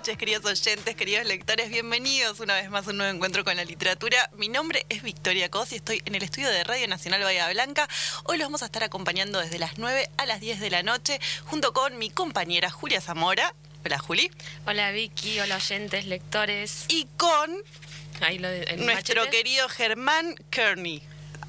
noches, queridos oyentes, queridos lectores. Bienvenidos una vez más a un nuevo encuentro con la literatura. Mi nombre es Victoria Cos y estoy en el estudio de Radio Nacional Bahía Blanca. Hoy los vamos a estar acompañando desde las 9 a las 10 de la noche junto con mi compañera Julia Zamora. Hola, Juli. Hola, Vicky. Hola, oyentes, lectores. Y con Ahí lo de- el nuestro machete. querido Germán Kearney.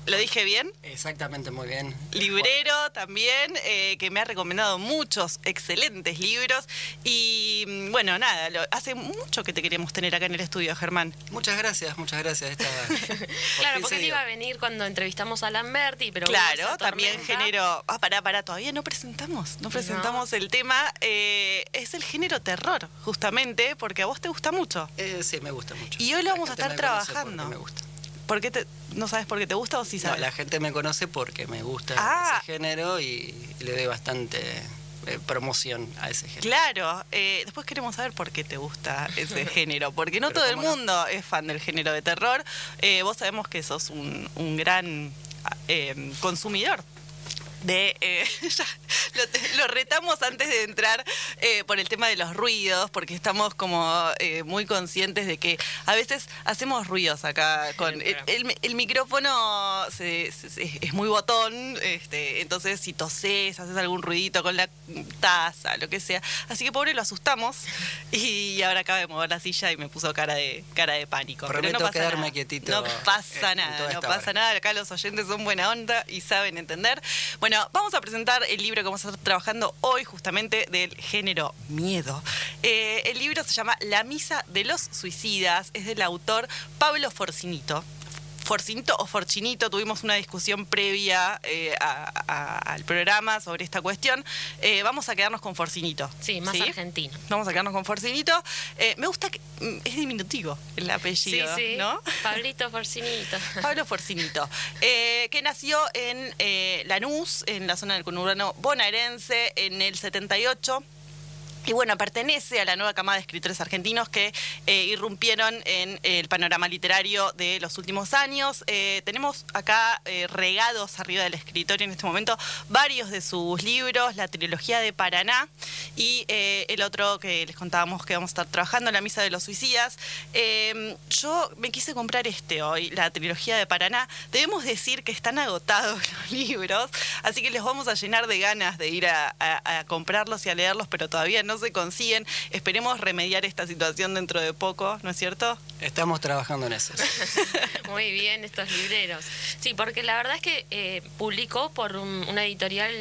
¿Lo dije bien? Exactamente, muy bien. librero también, eh, que me ha recomendado muchos excelentes libros. Y mm, bueno, nada, lo- hace mucho que te queríamos tener acá en el estudio, Germán. Muchas gracias, muchas gracias. Esta, Claro, porque él iba a venir cuando entrevistamos a Lamberti, pero claro, también género. Ah, pará, pará, todavía no presentamos. No presentamos el tema. eh, es el género terror, justamente, porque a vos te gusta mucho. Eh, sí, me gusta mucho. Y hoy lo vamos a estar trabajando. Me gusta. ¿Por qué te, ¿No sabes por qué te gusta o sí No, sabes? la gente me conoce porque me gusta Ah. ese género y, y le doy bastante eh, promoción a ese género. Claro, eh, después queremos saber por qué te gusta ese género, porque no Pero todo el no. mundo es fan del género de terror. Eh, vos sabemos que sos un, un gran eh, consumidor. De, eh, ya lo, retamos antes de entrar eh, por el tema de los ruidos, porque estamos como eh, muy conscientes de que a veces hacemos ruidos acá con el, el- el micrófono se- se- se- es muy botón, este, entonces si toses, haces algún ruidito con la taza, lo que sea. Así que pobre lo asustamos y ahora acaba de mover la silla y me puso cara de cara de pánico. Pero Prometo no pasa quedarme nada. quietito, No pasa nada, toda no esta pasa hora. nada. Acá los oyentes son buena onda y saben entender. Bueno, vamos a presentar el libro que vamos a estar trabajando hoy, justamente del género miedo. Eh, el libro se llama La Misa de los Suicidas, es del autor Pablo Forcinito. Forcinito o Forchinito, tuvimos una discusión previa eh, a- a- al programa sobre esta cuestión. Eh, vamos a quedarnos con Forcinito. Sí, más argentino. Vamos a quedarnos con Forcinito. Eh, me gusta que mm, es diminutivo el apellido, sí, sí. ¿no? Pablito Forcinito. Pablo Forcinito, que nació en Lanús, en la zona del conurbano bonaerense, en el 78. Y bueno, pertenece a la nueva camada de escritores argentinos que eh, irrumpieron en el panorama literario de los últimos años. Eh, tenemos acá eh, regados arriba del escritorio en este momento varios de sus libros, la trilogía de Paraná y el otro que les contábamos que vamos a estar trabajando, La Misa de los Suicidas. Yo me quise comprar este hoy, la trilogía de Paraná. Debemos decir que están agotados los libros, así que les vamos a llenar de ganas de ir a- a comprarlos y a leerlos, pero todavía no se consiguen. Esperemos remediar esta situación dentro de poco, ¿no es cierto? Estamos trabajando en eso. Muy bien estos libreros. Sí, porque la verdad es que eh, publicó por un- una editorial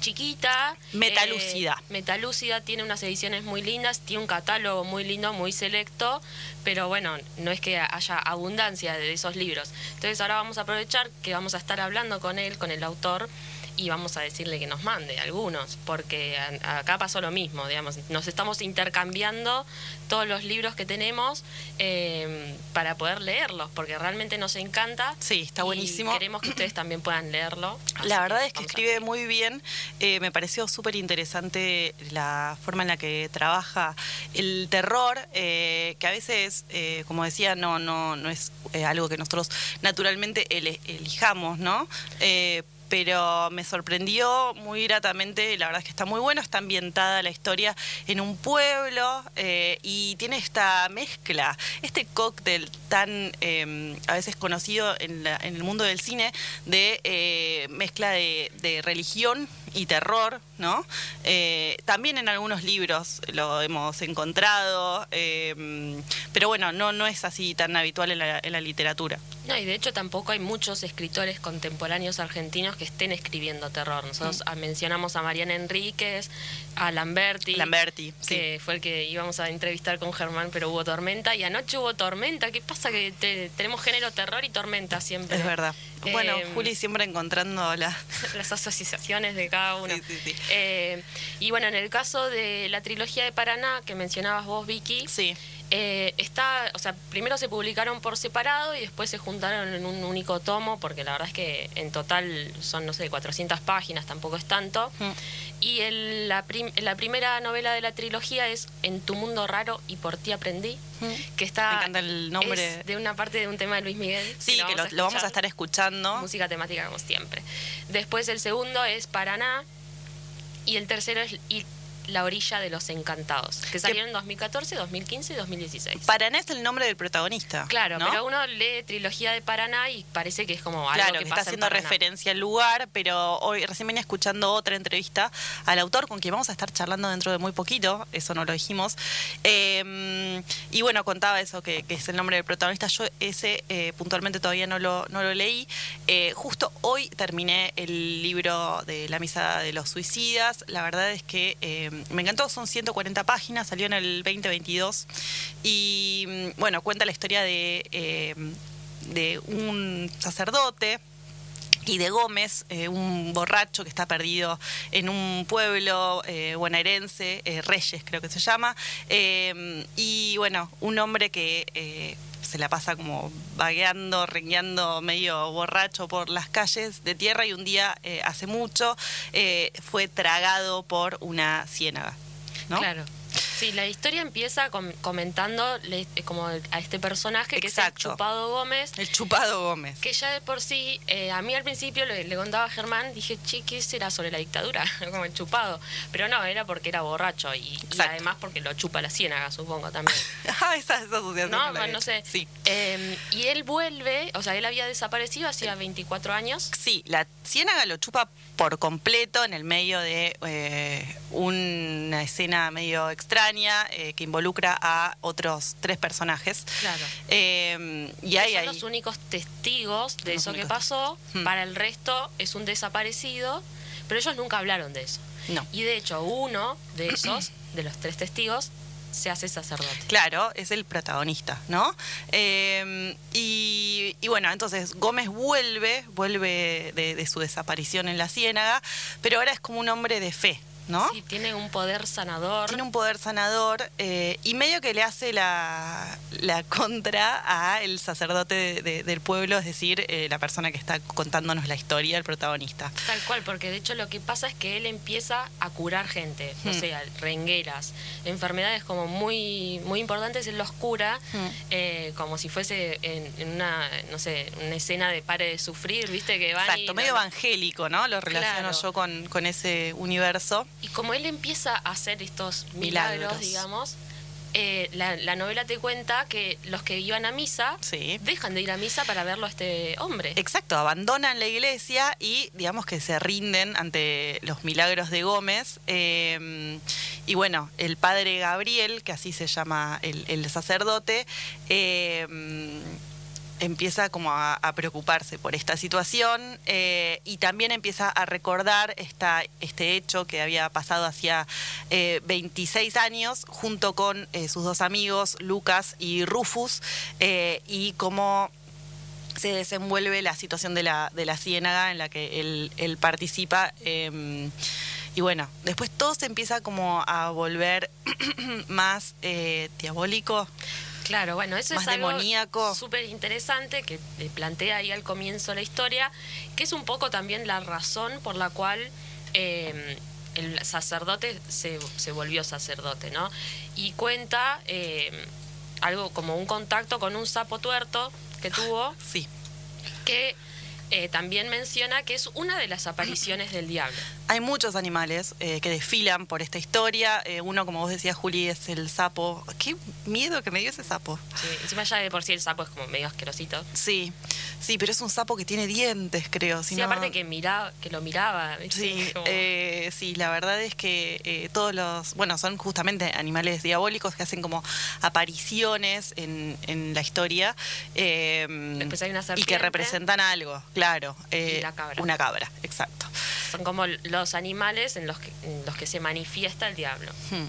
chiquita. Metalúcida. eh, Metalúcida tiene unas ediciones muy lindas, tiene un catálogo muy lindo, muy selecto, pero bueno, no es que haya abundancia de esos libros. Entonces ahora vamos a aprovechar que vamos a estar hablando con él, con el autor. Y vamos a decirle que nos mande algunos, porque a- acá pasó lo mismo, digamos, nos estamos intercambiando todos los libros que tenemos eh, para poder leerlos, porque realmente nos encanta. Sí, está y buenísimo. Queremos que ustedes también puedan leerlo. La verdad es que escribe muy bien. Eh, me pareció súper interesante la forma en la que trabaja el terror, eh, que a veces, eh, como decía, no, no, no es algo que nosotros naturalmente ele- elijamos, ¿no? Pero me sorprendió muy gratamente, la verdad es que está muy bueno, está ambientada la historia en un pueblo eh, y tiene esta mezcla, este cóctel tan eh, a veces conocido en, el mundo del cine de eh, mezcla de, religión y terror, ¿no? Eh, también en algunos libros lo hemos encontrado, eh, pero bueno, no, no es así tan habitual en la, en la literatura. No, y de hecho tampoco hay muchos escritores contemporáneos argentinos que estén escribiendo terror. Nosotros Mm. mencionamos a Mariana Enríquez, a Lamberti. Lamberti, sí. que fue el que íbamos a entrevistar con Germán, pero hubo tormenta. Y anoche hubo tormenta. ¿Qué pasa? Que te- tenemos género terror y tormenta siempre. Es verdad. Bueno, Eh, Juli siempre encontrando la... las asociaciones de cada uno. Sí, sí, sí. Eh, y bueno, en el caso de la trilogía de Paraná que mencionabas vos, Vicky, Sí. Eh, está, o sea, primero se publicaron por separado y después se juntaron en un único tomo, porque la verdad es que en total son, no sé, 400 páginas, tampoco es tanto. Mm. Y el- la, prim- la primera novela de la trilogía es En tu mundo raro y por ti aprendí, Mm. que está... Me encanta el nombre. es de una parte de un tema de Luis Miguel. Sí, que lo, lo vamos a estar escuchando. Música temática como siempre. Después el segundo es Paraná y el tercero es y La orilla de los encantados, que salieron en 2014, 2015 y 2016. Paraná es el nombre del protagonista. Claro, ¿no? pero uno lee trilogía de Paraná y parece que es como algo Claro, que que pasa está en haciendo referencia al lugar, pero hoy recién venía escuchando otra entrevista al autor con quien vamos a estar charlando dentro de muy poquito, eso no lo dijimos. Eh, y bueno, contaba eso, que, que es el nombre del protagonista. Yo ese eh, puntualmente todavía no lo, no lo leí. Eh, justo hoy terminé el libro de La Misa de los Suicidas. La verdad es que eh, me encantó, son 140 páginas, salió en el 2022. Y mm, bueno, cuenta la historia de, eh, de un sacerdote y de Gómez, eh, un borracho que está perdido en un pueblo eh, bonaerense, eh, Reyes creo que se llama, y bueno, un hombre que se la pasa como vagueando, rengueando, medio borracho por las calles de tierra y un día, eh, hace mucho, eh, fue tragado por una ciénaga. ¿no? Claro. Sí, la historia empieza com- comentando le- como a este personaje que es el. Chupado Gómez, El chupado Gómez. que ya de por sí, eh, a mí al principio le, le contaba a Germán, dije, che, ¿qué será sobre la dictadura? como el chupado. Pero no, era porque era borracho y, y además porque lo chupa la ciénaga, supongo también. Ah, esa, esa No, Bueno, vi. no sé. Sí. Eh, y él vuelve, o sea, él había desaparecido hacía 24 años. Sí, la ciénaga lo chupa por completo en el medio de eh, una escena medio extraña eh, que involucra a otros tres personajes. Claro. Eh, y hay son ahí. los únicos testigos de eso que pasó. Hmm. Para el resto es un desaparecido, pero ellos nunca hablaron de eso. No. Y de hecho, uno de esos, de los tres testigos, se hace sacerdote. Claro, es el protagonista, ¿no? Eh, y, y bueno, entonces Gómez vuelve, vuelve de, de su desaparición en la ciénaga, pero ahora es como un hombre de fe, ¿no? Sí, tiene un poder sanador. Tiene un poder sanador eh, y medio que le hace la, la contra a el sacerdote de- de- del pueblo, es decir, eh, la persona que está contándonos la historia, el protagonista. Tal cual, porque de hecho lo que pasa es que él empieza a curar gente, o Hmm. sea, rengueras, enfermedades como muy muy importantes, él los cura Hmm. eh, como si fuese en, en una, no sé, una escena de pare de sufrir, viste que van y Exacto, medio evangélico, ¿no? Lo relaciono Claro. yo con, con ese universo. Y como él empieza a hacer estos milagros, Milagros. digamos, eh, la, la novela te cuenta que los que iban a misa Sí. dejan de ir a misa para verlo a este hombre. Exacto, abandonan la iglesia y digamos que se rinden ante los milagros de Gómez. eh, y bueno, el padre Gabriel, que así se llama el, el sacerdote, eh, empieza como a, preocuparse por esta situación eh, y también empieza a recordar esta, este hecho que había pasado hacía eh, 26 años junto con eh, sus dos amigos, Lucas y Rufus, eh, y cómo se desenvuelve la situación de la, de la ciénaga en la que él, participa. eh, y bueno, después todo se empieza como a volver más eh, diabólico. Claro, bueno, eso Más es algo demoníaco. súper interesante que te plantea ahí al comienzo la historia, que es un poco también la razón por la cual eh, el sacerdote se, se volvió sacerdote, ¿no? Y cuenta eh, algo como un contacto con un sapo tuerto que tuvo, Sí. que eh, también menciona que es una de las apariciones del diablo. Hay muchos animales eh, que desfilan por esta historia. Eh, uno, como vos decías, Juli, es el sapo. Qué miedo que me dio ese sapo. Sí, encima ya de por sí el sapo es como medio asquerosito. Sí, sí, pero es un sapo que tiene dientes, creo. si Sí, no- aparte que miraba, que lo miraba. Sí, Como- sí, la verdad es que todos los, bueno, son justamente animales diabólicos que hacen como apariciones en, en la historia Después hay una y que serpiente. representan algo, claro. Eh, la cabra. Una cabra, exacto. Son como los animales en los que, en los que se manifiesta el diablo. Hmm.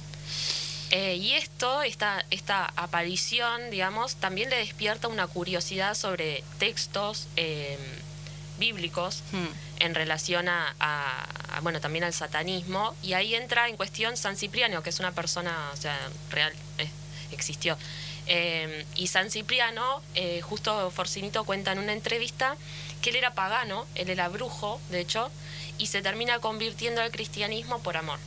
Eh, y esto, esta, esta aparición, digamos, también le despierta una curiosidad sobre textos eh, bíblicos Hmm. en relación a, a- a, bueno, también al satanismo. Y ahí entra en cuestión San Cipriano, que es una persona, o sea, real, eh, existió. Eh, y San Cipriano, eh, justo Forcinito cuenta en una entrevista que él era pagano, él era brujo, de hecho, y se termina convirtiendo al cristianismo por amor.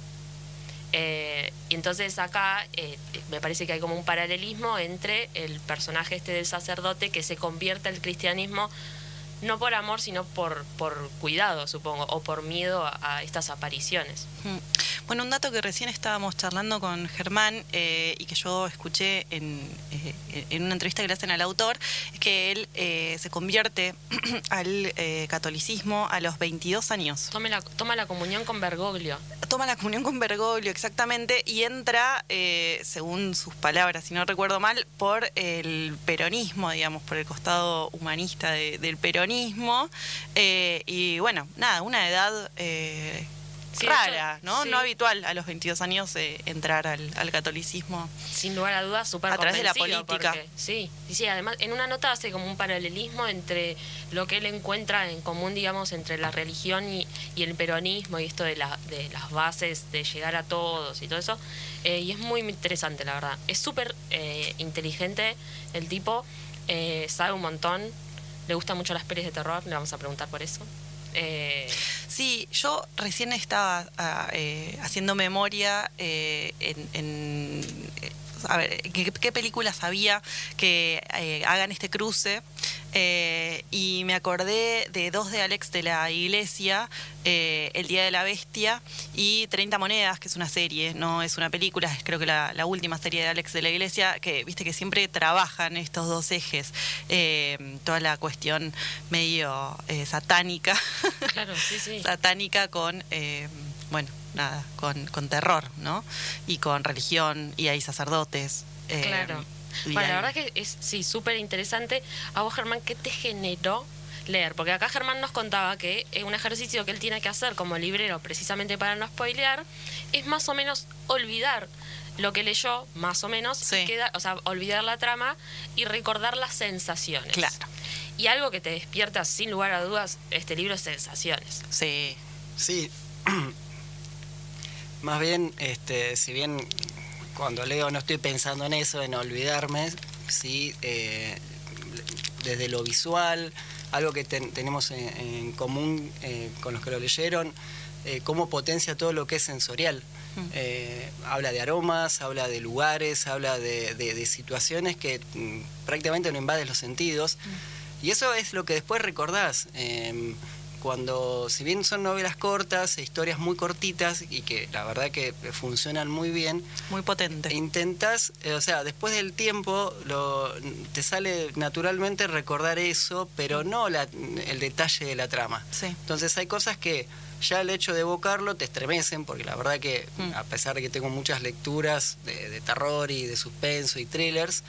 Eh, y entonces acá eh, me parece que hay como un paralelismo entre el personaje este del sacerdote que se convierte al cristianismo no por amor, sino por, por cuidado, supongo, o por miedo a, a estas apariciones. Mm. Bueno, un dato que recién estábamos charlando con Germán eh, y que yo escuché en, eh, en, una entrevista que le hacen al autor, es que él eh, se convierte al catolicismo a los 22 años. Toma la, toma la comunión con Bergoglio. Toma la comunión con Bergoglio, exactamente, y entra, según sus palabras, si no recuerdo mal, por el peronismo, digamos, por el costado humanista del peronismo. Y bueno, nada, una edad rara, ¿no? No habitual a los 22 años eh, entrar al, catolicismo. Sin lugar a dudas, súper A través de la política. sí, y sí, además, en una nota hace como un paralelismo entre lo que él encuentra en común, digamos, entre la religión y, el peronismo y esto de, la, de las bases de llegar a todos y todo eso. Eh, y es muy interesante, la verdad. Es súper eh, inteligente el tipo, sabe un montón, le gustan mucho las pelis de terror, le vamos a preguntar por eso. Eh, sí, yo recién estaba ah, eh, haciendo memoria eh, en, a ver, ¿qué, películas había que hagan este cruce eh, y me acordé de dos de Alex de la Iglesia, eh, El Día de la Bestia y 30 Monedas, que es una serie, no es una película, es creo que la, última serie de Alex de la Iglesia, que viste que siempre trabajan estos dos ejes, eh, toda la cuestión medio satánica, claro, sí, sí. satánica con, bueno, nada, con, con terror, ¿no? Y con religión, y hay sacerdotes. claro bueno, la verdad que es sí súper interesante. A vos, Germán, ¿qué te generó leer? Porque acá Germán nos contaba que un ejercicio que él tiene que hacer como librero, precisamente para no spoilear, es más o menos olvidar lo que leyó, más o menos, queda, o sea, olvidar la trama y recordar las sensaciones. Claro. Y algo que te despierta, sin lugar a dudas, este libro es sensaciones. Sí. Sí. Más bien, este, si bien cuando leo no estoy pensando en eso, en olvidarme, sí, eh, desde lo visual, algo que tenemos en, común eh, con los que lo leyeron, eh, cómo potencia todo lo que es sensorial. Mm. habla de aromas, habla de lugares, habla de, situaciones que mm, prácticamente no invaden los sentidos. Mm. Y eso es lo que después recordás. Cuando, si bien son novelas cortas, e historias muy cortitas y que la verdad que funcionan muy bien. Muy potente. Intentas, eh, o sea, después del tiempo lo, te sale naturalmente recordar eso, pero no la, el detalle de la trama. Sí. Entonces hay cosas que ya el hecho de evocarlo te estremecen, porque la verdad que mm. a pesar de que tengo muchas lecturas de, de terror y de suspenso y thrillers,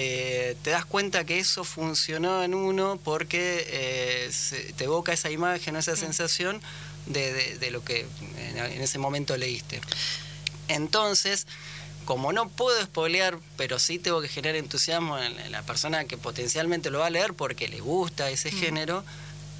eh, te das cuenta que eso funcionó en uno porque eh, te evoca esa imagen o esa sensación de, lo que en, ese momento leíste. Entonces, como no puedo spoilear, pero sí tengo que generar entusiasmo en, la persona que potencialmente lo va a leer porque le gusta ese mm. género,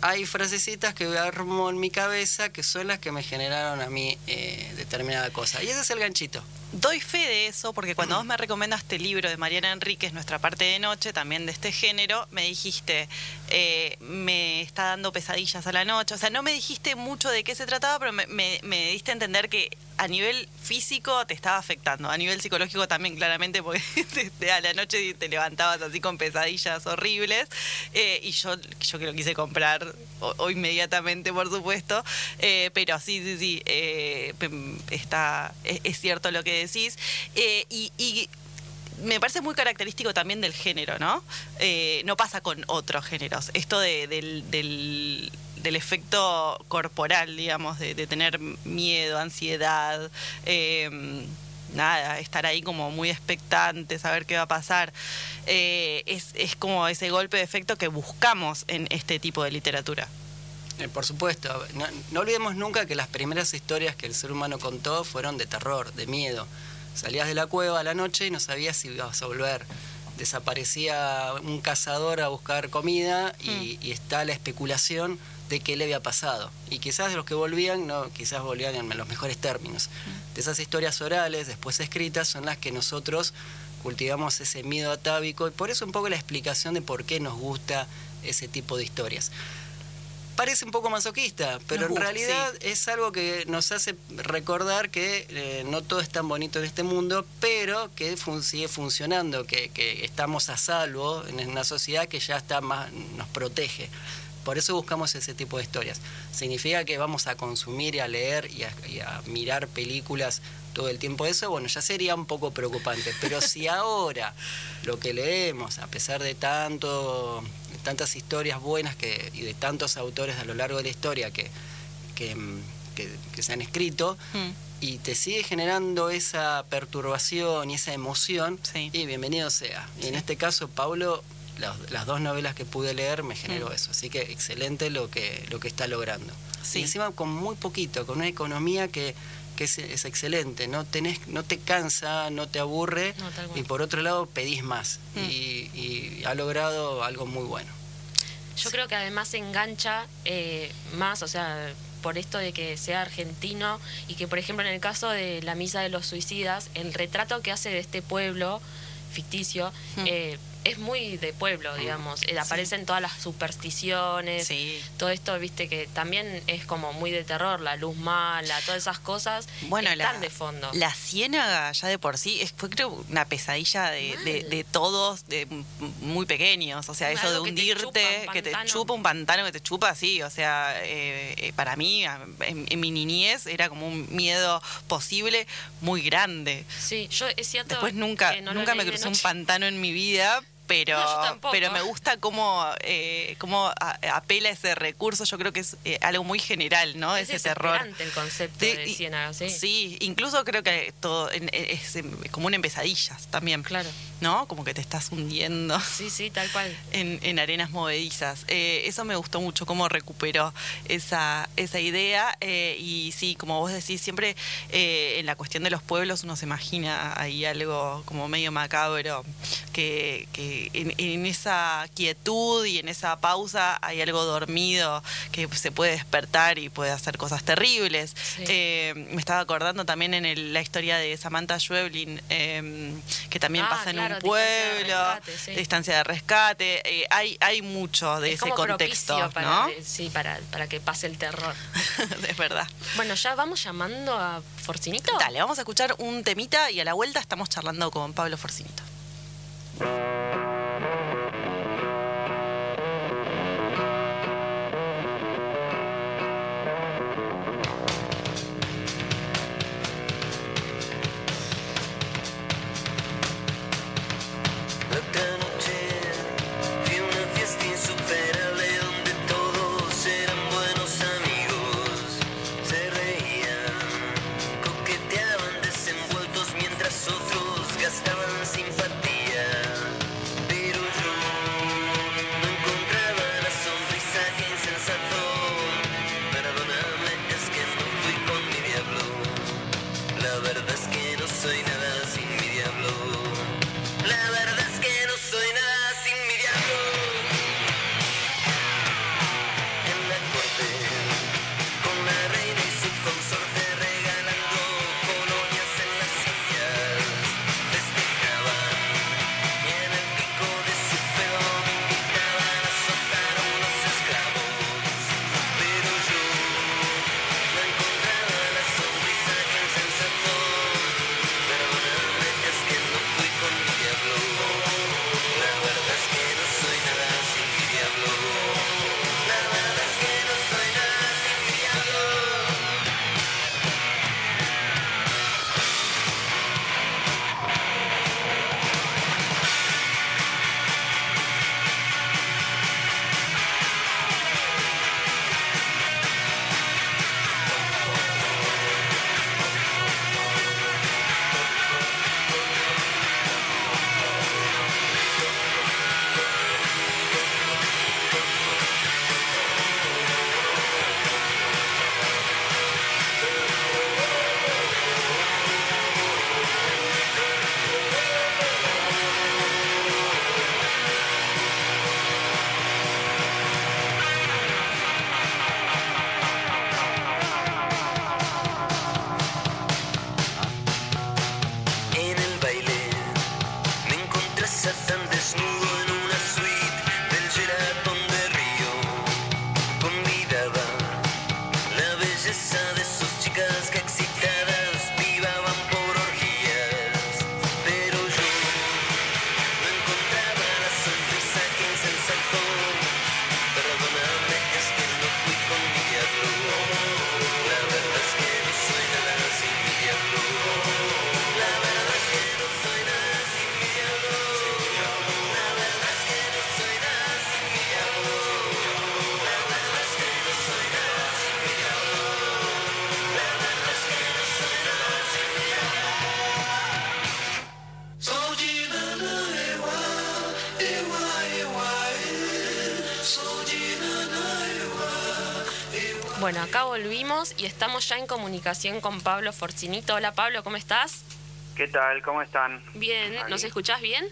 hay frasecitas que armo en mi cabeza que son las que me generaron a mí eh, determinada cosa. Y ese es el ganchito doy fe de eso porque cuando vos me recomendaste el libro de Mariana Enríquez, Nuestra parte de noche, también de este género, me dijiste, eh, me está dando pesadillas a la noche. O sea, no me dijiste mucho de qué se trataba, pero me, me, diste a entender que a nivel físico te estaba afectando, a nivel psicológico también claramente, porque a la noche te levantabas así con pesadillas horribles. Eh, y yo, yo que lo quise comprar o, inmediatamente, por supuesto. Eh, pero sí, sí, sí, está, es cierto lo que decís. Eh, y, me parece muy característico también del género, ¿no? Eh, no pasa con otros géneros. Esto del, efecto corporal, digamos, de, tener miedo, ansiedad. Em, nada, estar ahí como muy expectante, saber qué va a pasar. Eh, es, es como ese golpe de efecto que buscamos en este tipo de literatura. Eh, por supuesto, no, olvidemos nunca que las primeras historias que el ser humano contó fueron de terror, de miedo. Salías de la cueva a la noche y no sabías si ibas a volver. Desaparecía un cazador a buscar comida y, hmm. está la especulación de qué le había pasado. Y quizás los que volvían, no, quizás volvían en los mejores términos. Hmm. De esas historias orales, después escritas, son las que nosotros cultivamos ese miedo atávico y por eso un poco la explicación de por qué nos gusta ese tipo de historias parece un poco masoquista, pero en realidad es algo que nos hace recordar que eh, no todo es tan bonito en este mundo, pero que sigue funcionando, que, estamos a salvo en una sociedad que ya está más, nos protege. por eso buscamos ese tipo de historias. ¿Significa que vamos a consumir y a leer y a, y a mirar películas todo el tiempo eso? Bueno, ya sería un poco preocupante. Pero si ahora lo que leemos, a pesar de tanto de tantas historias buenas que, y de tantos autores a lo largo de la historia que, que, que- que se han escrito, Mm. y te sigue generando esa perturbación y esa emoción, Sí. y bienvenido sea. Y en este caso, Pablo, las, las dos novelas que pude leer me generó Mm. eso. Así que excelente lo que, lo que está logrando. Sí. Y encima con muy poquito, con una economía que, que es, es excelente. No, tenés, no te cansa, no te aburre, No, y por otro lado pedís más. Mm. Y, y ha logrado algo muy bueno. Yo creo que además engancha eh, más, o sea, por esto de que sea argentino y que, por ejemplo, en el caso de la Misa de los Suicidas, el retrato que hace de este pueblo ficticio Mm. eh, es muy de pueblo, digamos. Eh, aparecen todas las supersticiones, Sí. todo esto, viste, que también es como muy de terror, la luz mala, todas esas cosas Bueno, están la, de fondo. la ciénaga ya de por sí es, fue creo una pesadilla de, de- de todos de muy pequeños. O sea, eso de hundirte, un que te chupa un pantano, que te chupa así. O sea, eh, eh, para mí, en, en mi niñez, era como un miedo posible muy grande. Sí, yo es cierto. Después nunca, no nunca me crucé un pantano en mi vida, pero, No, pero me gusta cómo, eh, cómo a- apela ese recurso. Yo creo que es eh, algo muy general, ¿no? Es ese terror. el concepto De- de, Ciénaga, sí. Sí, incluso creo que todo en- es em, común en pesadillas también. Claro. ¿No? Como que te estás hundiendo Sí, sí, tal cual. en, en arenas movedizas. Eh, eso me gustó mucho, cómo recuperó esa, esa idea. y sí, como vos decís, siempre en la cuestión de los pueblos uno se imagina ahí algo como medio macabro, que, que en, en esa quietud y en esa pausa hay algo dormido que se puede despertar y puede hacer cosas terribles. Sí. Eh, me estaba acordando también en el- la historia de Samantha Schweblin, eh, que también Ah, pasa en claro, un Distancia de pueblo, Rescate, sí. distancia de rescate. eh, hay, hay mucho de es ese como contexto, para, ¿no? sí, para, para que pase el terror. es verdad. Bueno, ya vamos llamando a Forcinito. Dale, vamos a escuchar un temita y a la vuelta estamos charlando con Pablo Forcinito. Bueno, acá volvimos y estamos ya en comunicación con Pablo Forcinito. Hola Pablo, ¿cómo estás? ¿Qué tal? ¿Cómo están? Bien, ¿nos escuchás bien?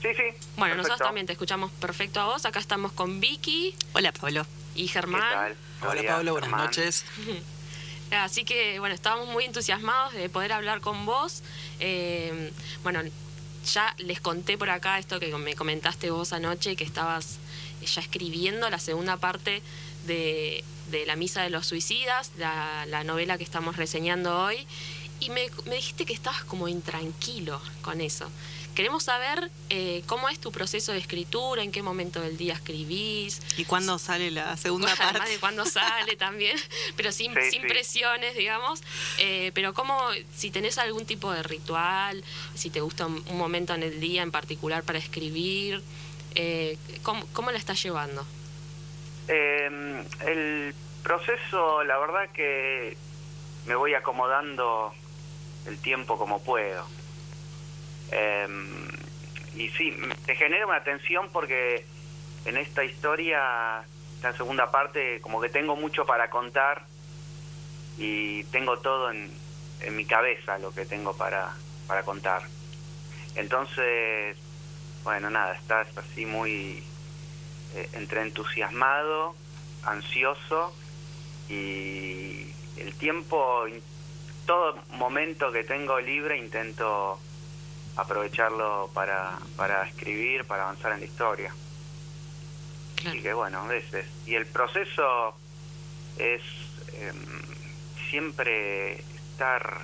Sí, sí. Bueno, nosotros también te escuchamos perfecto a vos. Acá estamos con Vicky Hola, Pablo. y ¿Qué Germán. tal? Hola Pablo, buenas Germán. noches. Así que, bueno, estábamos muy entusiasmados de poder hablar con vos. Eh, bueno, ya les conté por acá esto que me comentaste vos anoche, que estabas ya escribiendo la segunda parte de, de La Misa de los Suicidas, la, la novela que estamos reseñando hoy. Y me, me dijiste que estabas como intranquilo con eso. Queremos saber eh, cómo es tu proceso de escritura, en qué momento del día escribís, ¿Y cuándo sale la segunda Además parte? de cuándo sale también, pero sin, Sí, sin sí. presiones, digamos. Eh, pero cómo, si tenés algún tipo de ritual, si te gusta un, un momento en el día en particular para escribir, eh, ¿cómo, ¿cómo la estás llevando? Eh, el proceso, la verdad que me voy acomodando el tiempo como puedo. Eh, y sí, te genera una tensión porque en esta historia, esta segunda parte, como que tengo mucho para contar y tengo todo en, en mi cabeza lo que tengo para, para contar. Entonces, bueno, nada, estás así muy eh, entre entusiasmado, ansioso y el tiempo, todo momento que tengo libre intento aprovecharlo para, para escribir, para avanzar en la historia. Claro. Y que bueno, a veces. Y el proceso es em, siempre estar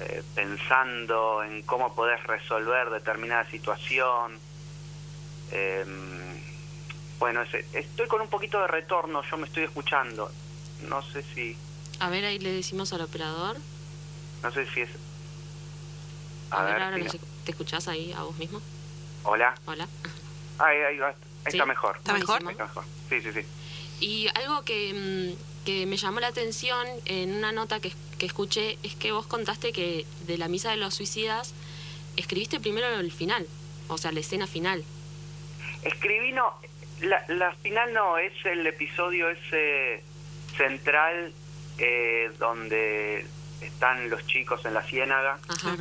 eh, pensando en cómo podés resolver determinada situación. Em, bueno, ese- estoy con un poquito de retorno, yo me estoy escuchando. No sé si, A ver, ahí le decimos al operador. no sé si es. A, A ver, ver, ahora si no ¿te escuchás ahí a vos mismo? Hola. Hola. Ahí, ahí va. Ahí Sí. está mejor. ¿Está mejor? Está mejor. Sí, sí, sí. Y algo que, mm, que me llamó la atención en una nota que, que escuché es que vos contaste que de la misa de los suicidas escribiste primero el final, o sea, la escena final. Escribí no, la, la final no, es el episodio ese central eh, donde están los chicos en la ciénaga. Ajá.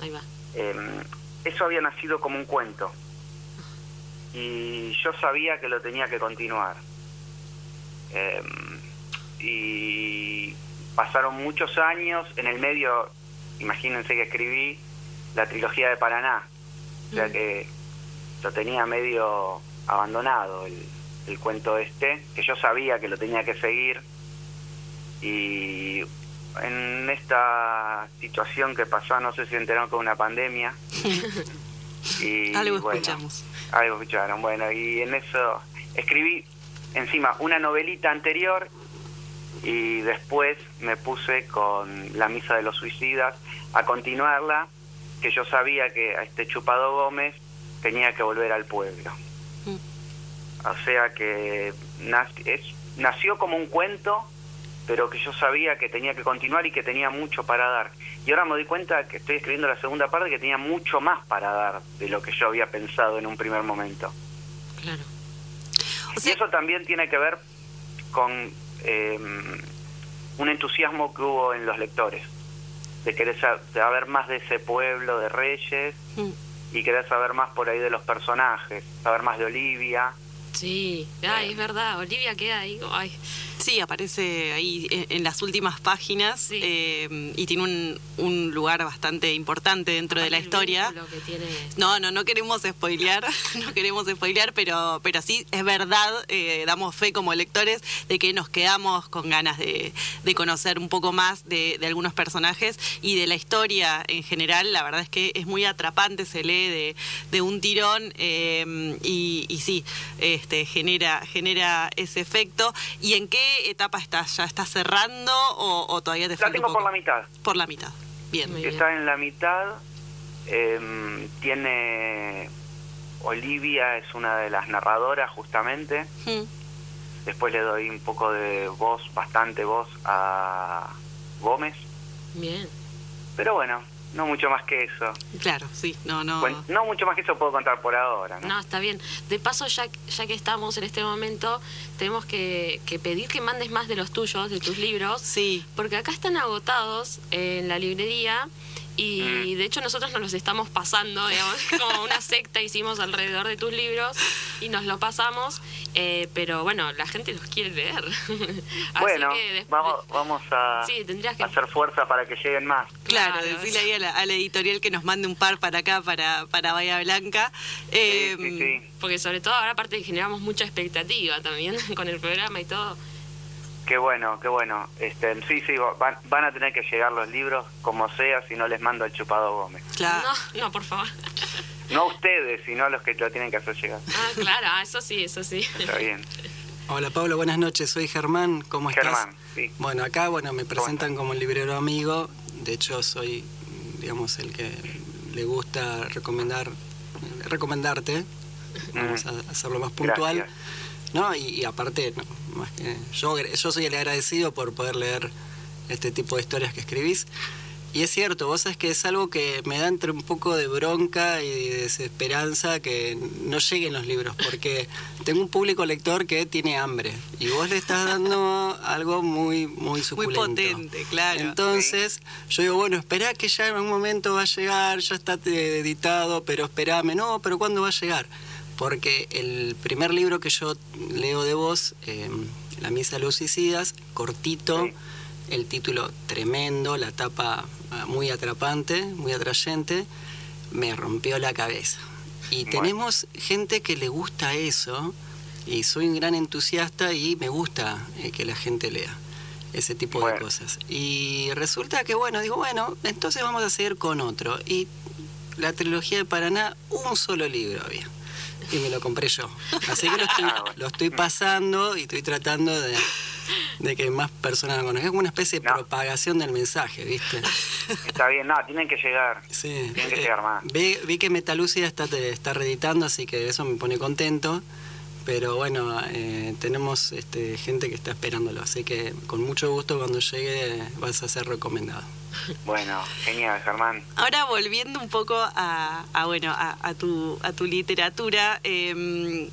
Ahí va. Eh, eso había nacido como un cuento. Y yo sabía que lo tenía que continuar. Eh, y pasaron muchos años, en el medio, imagínense que escribí la trilogía de Paraná. O sea Mm. que lo tenía medio abandonado el, el cuento este, que yo sabía que lo tenía que seguir. Y en esta situación que pasó, no sé si enteraron con una pandemia. y Algo bueno, escuchamos. algo escucharon, bueno, y en eso escribí encima una novelita anterior y después me puse con La Misa de los Suicidas a continuarla, que yo sabía que a este Chupado Gómez tenía que volver al pueblo. O sea que es, nació como un cuento, pero que yo sabía que tenía que continuar y que tenía mucho para dar. Y ahora me doy cuenta que estoy escribiendo la segunda parte que tenía mucho más para dar de lo que yo había pensado en un primer momento. Claro. O Y eso también tiene que ver con eh, un entusiasmo que hubo en los lectores, de querer sa- saber más de ese pueblo de reyes mm, y querer saber más por ahí de los personajes, saber más de Olivia. Sí, ay, es verdad, Olivia queda ahí. Ay, sí, aparece ahí en, en las últimas páginas Sí. eh, y tiene un, un lugar bastante importante dentro de la historia. vínculo que tiene. No, no, no queremos spoilear, no queremos spoilear, pero, pero sí es verdad, eh, damos fe como lectores de que nos quedamos con ganas de, de conocer un poco más de, de algunos personajes y de la historia en general. La verdad es que es muy atrapante, se lee de, de un tirón eh, y, y sí, este, genera, genera ese efecto. ¿Y en qué etapa estás? ¿Ya estás cerrando o, o todavía te La falta tengo un por la mitad. Por la mitad. Bien. Bien. está en la mitad. eh, tiene Olivia es una de las narradoras justamente. Mm. Después le doy un poco de voz, bastante voz a Gómez. Bien. Pero bueno, no mucho más que eso. Claro, sí, no, no. Bueno, no mucho más que eso puedo contar por ahora, ¿no? No, está bien. De paso, ya, ya que estamos en este momento, tenemos que, que pedir que mandes más de los tuyos, de tus libros. Sí. Porque acá están agotados en la librería y Mm. de hecho nosotros nos los estamos pasando, digamos, como una secta hicimos alrededor de tus libros y nos lo pasamos, eh, pero bueno, la gente los quiere leer. Así bueno, que des- vamos, vamos a Sí, tendrías que- hacer fuerza para que lleguen más. Claro, Claro, decirle ahí a la, a la editorial que nos mande un par para acá, para, para Bahía Blanca. Eh, Sí, sí, sí. Porque sobre todo ahora aparte generamos mucha expectativa también con el programa y todo. Qué bueno, qué bueno. Este, sí, sí, van, van a tener que llegar los libros como sea si no les mando al chupado Gómez. Claro. No, no, por favor. No ustedes, sino los que lo tienen que hacer llegar. Ah, claro, ah, eso sí, eso sí. Está bien. Hola Pablo, buenas noches, soy Germán, ¿cómo estás? Germán, sí. Bueno, acá bueno, me presentan como el librero amigo, de hecho soy, digamos, el que le gusta recomendar, recomendarte, vamos a hacerlo más puntual. Gracias. No, y, y aparte, no, más que yo, yo soy el agradecido por poder leer este tipo de historias que escribís. Y es cierto, vos sabés que es algo que me da entre un poco de bronca y de desesperanza que no lleguen los libros, porque tengo un público lector que tiene hambre y vos le estás dando algo muy, muy Muy potente, claro. Entonces, yo digo, bueno, esperá que ya en algún momento va a llegar, ya está eh, editado, pero esperame, no, pero ¿cuándo va a llegar? Porque el primer libro que yo leo de vos, eh, La Misa de los Suicidas, cortito, Sí. el título tremendo, la tapa ah, muy atrapante, muy atrayente, me rompió la cabeza. Y Bueno. tenemos gente que le gusta eso, y soy un gran entusiasta y me gusta eh, que la gente lea ese tipo de cosas. Y resulta que, bueno, digo, bueno, entonces vamos a seguir con otro. Y la trilogía de Paraná, un solo libro había. Y me lo compré yo. Así que lo estoy, Ah, bueno. lo estoy pasando y estoy tratando de, de que más personas lo conozcan. Es como una especie de No. propagación del mensaje, ¿viste? Está bien, no, tienen que llegar. Sí. Tienen que Eh, llegar más. vi, vi que Metalúcida está, te- está reeditando, así que eso me pone contento. Pero bueno, eh, tenemos este, gente que está esperándolo, así que con mucho gusto cuando llegue vas a ser recomendado. Bueno, genial, Germán. Ahora volviendo un poco a, a, bueno a, a tu a tu literatura, eh,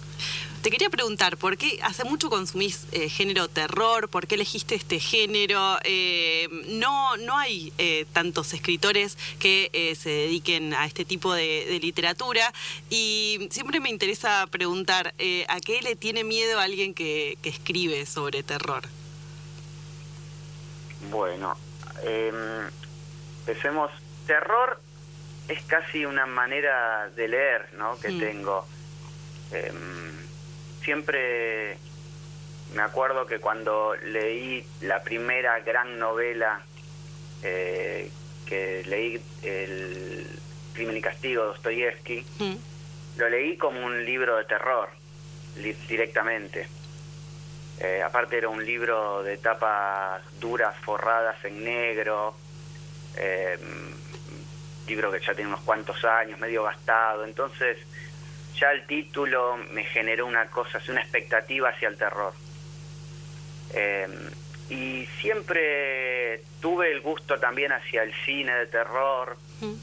te quería preguntar por qué hace mucho consumís eh, género terror, por qué elegiste este género. Eh, no no hay eh, tantos escritores que eh, se dediquen a este tipo de, de literatura y siempre me interesa preguntar a qué le tiene miedo alguien que, que escribe sobre terror. Bueno, eh, empecemos. Terror es casi una manera de leer, ¿no? Que tengo. Eh, siempre me acuerdo que cuando leí la primera gran novela eh, que leí, el Crimen y Castigo, Dostoyevsky, Mm, lo leí como un libro de terror, directamente. Eh, aparte era un libro de tapas duras, forradas en negro, eh, libro que ya tiene unos cuantos años, medio gastado, entonces ya el título me generó una cosa, una expectativa hacia el terror. Eh, y siempre tuve el gusto también hacia el cine de terror, mm,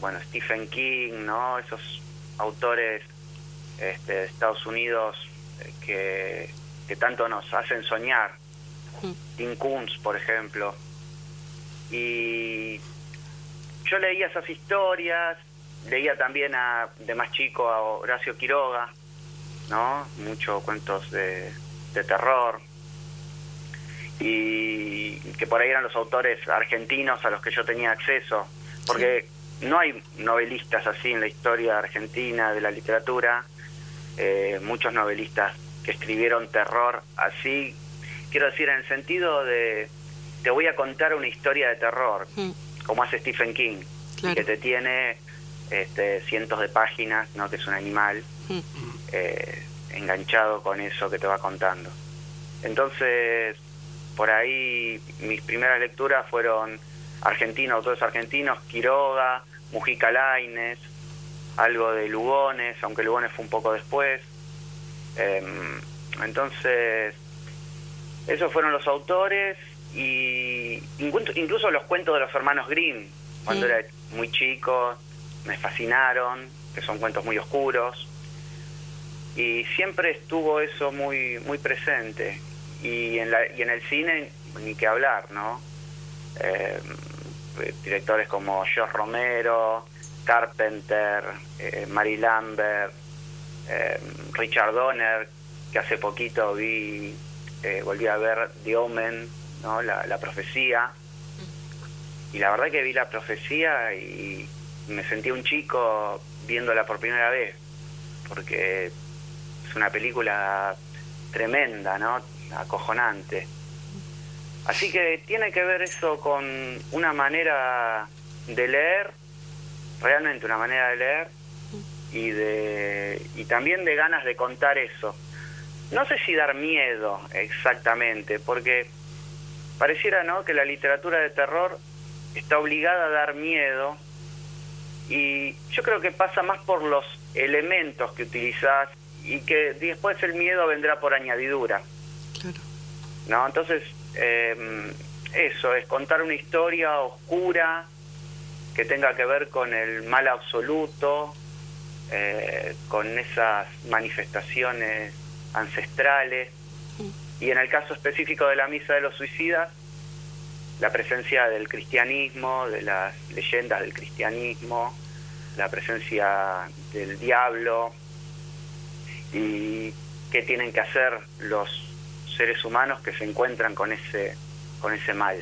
bueno, Stephen King, ¿no? Esos autores este, de Estados Unidos eh, que, que tanto nos hacen soñar. mm. Tim Kunz, por ejemplo. Y yo leía esas historias, leía también a, de más chico a Horacio Quiroga, ¿no? Muchos cuentos de, de terror. Y que por ahí eran los autores argentinos a los que yo tenía acceso, porque no hay novelistas así en la historia argentina de la literatura, eh, muchos novelistas que escribieron terror así, quiero decir, en el sentido de, te voy a contar una historia de terror, mm, como hace Stephen King, Claro. que te tiene este, cientos de páginas, ¿no? que es un animal, mm. eh, enganchado con eso que te va contando. Entonces, por ahí mis primeras lecturas fueron argentinos, autores argentinos, Quiroga, Mujica Lainez, algo de Lugones, aunque Lugones fue un poco después. Em, entonces, esos fueron los autores y incluso, los cuentos de los hermanos Grimm, cuando era muy chico, me fascinaron, que son cuentos muy oscuros. Y siempre estuvo eso muy muy presente. Y en, la, y en el cine, ni que hablar, ¿no? Eh, directores como George Romero, Carpenter, eh, Mary Lambert, eh, Richard Donner, que hace poquito vi, eh, volví a ver The Omen, ¿no? la, la profecía. Y la verdad que vi la profecía y me sentí un chico viéndola por primera vez, porque es una película tremenda, ¿no? Acojonante. Así que tiene que ver eso con una manera de leer, realmente una manera de leer, y, de, y también de ganas de contar eso. No sé si dar miedo exactamente, porque pareciera ¿no? que la literatura de terror está obligada a dar miedo, y yo creo que pasa más por los elementos que utilizás y que después el miedo vendrá por añadidura. Claro. ¿no? Entonces, eh, eso, es contar una historia oscura que tenga que ver con el mal absoluto, eh, con esas manifestaciones ancestrales, y en el caso específico de la Misa de los Suicidas, la presencia del cristianismo, de las leyendas del cristianismo, la presencia del diablo, y qué tienen que hacer los seres humanos que se encuentran con ese con ese mal.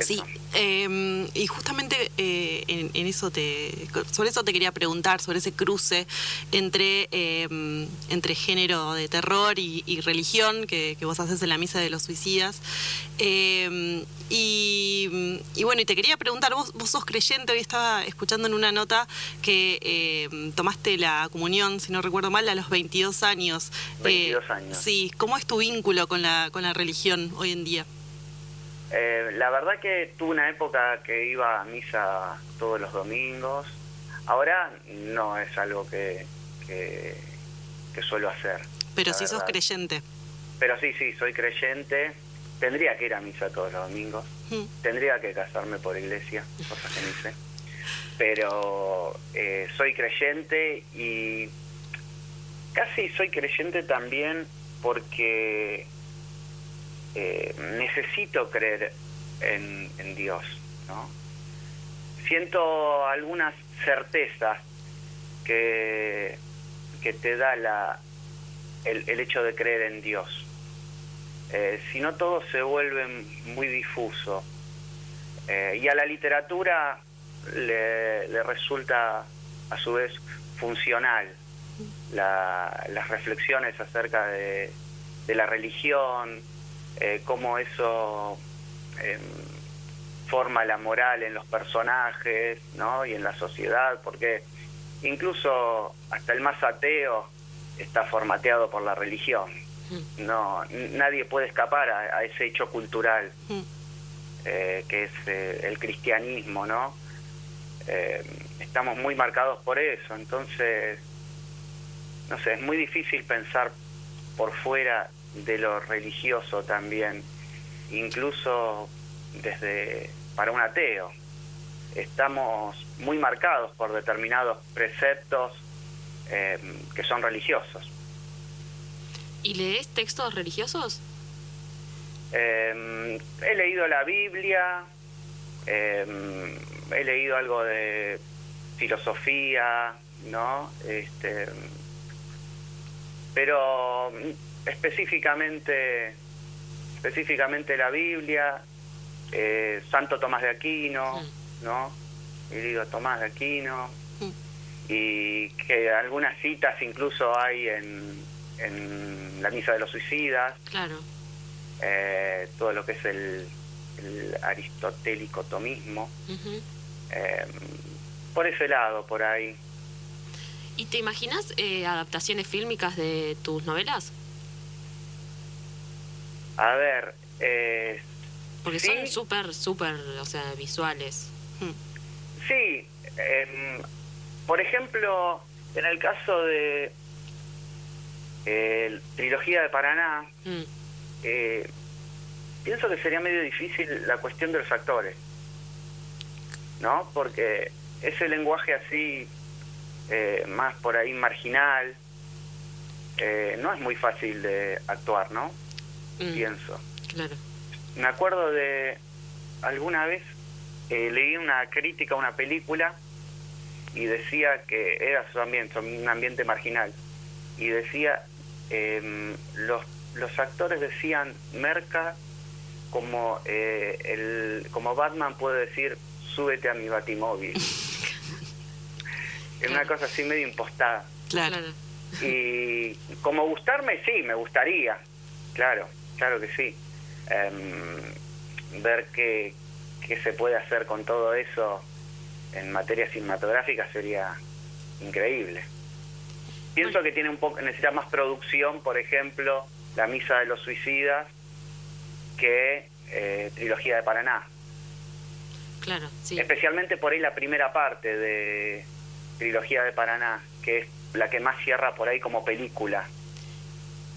Sí, eh, y justamente eh, en, en eso te, sobre eso te quería preguntar, sobre ese cruce entre, eh, entre género de terror y, y religión que, que vos haces en la misa de los suicidas. Eh, y, y bueno, y te quería preguntar, vos, vos sos creyente, hoy estaba escuchando en una nota que eh, tomaste la comunión, si no recuerdo mal, a los 22 años. 22 años. Sí, ¿cómo es tu vínculo con la, con la religión hoy en día? Eh, la verdad que tuve una época que iba a misa todos los domingos. Ahora no es algo que, que, que suelo hacer. Pero si sos creyente. Pero sí, sí, soy creyente. Tendría que ir a misa todos los domingos. Mm. Tendría que casarme por iglesia, cosa que no hice. Pero eh, soy creyente y casi soy creyente también porque eh, necesito creer en, Dios. Siento algunas certezas que, que te da la, el, hecho de creer en Dios. Eh, si no todo se vuelve muy difuso. Eh, y a la literatura le, resulta a su vez funcional la- las reflexiones acerca de la religión, eh, cómo eso em, forma la moral en los personajes ¿no? y en la sociedad, porque incluso hasta el más ateo está formateado por la religión. No, n- nadie puede escapar a, a ese hecho cultural Mm. eh, que es eh, el cristianismo, ¿no? Eh, estamos muy marcados por eso, entonces, no sé, es muy difícil pensar por fuera de lo religioso también, incluso desde para un ateo. Estamos muy marcados por determinados preceptos eh, que son religiosos. ¿Y lees textos religiosos? Eh, he leído la Biblia, eh, he leído algo de filosofía, ¿no? Este, pero específicamente, específicamente la Biblia, eh, Santo Tomás de Aquino, ¿no? He leído Tomás de Aquino Mm. y que algunas citas incluso hay en, en la Misa de los Suicidas Claro. eh, todo lo que es el, el aristotélico tomismo. Eh, por ese lado, por ahí. ¿Y te imaginas eh, adaptaciones fílmicas de tus novelas? A ver, eh, Porque Sí. son súper, súper, o sea, visuales. sí, em, por ejemplo, en el caso de eh, Trilogía de Paraná, Mm, eh, pienso que sería medio difícil la cuestión de los actores, ¿no? Porque ese lenguaje así, eh, más por ahí marginal, eh, no es muy fácil de actuar, ¿no? Mm, Pienso. Claro. Me acuerdo de alguna vez eh, leí una crítica a una película y decía que era su ambiente, un ambiente marginal. Y decía, em, los, los actores decían merca como, eh, el, como Batman puede decir, súbete a mi batimóvil. Es una cosa así medio impostada. Claro. Claro. Y como gustarme, sí, me gustaría, claro, claro que sí. Em, ver qué, qué se puede hacer con todo eso en materia cinematográfica sería increíble. Pienso que tiene un poco, necesita más producción, por ejemplo, La Misa de los Suicidas, que eh, Trilogía de Paraná. Claro, sí. Especialmente por ahí la primera parte de Trilogía de Paraná, que es la que más cierra por ahí como película.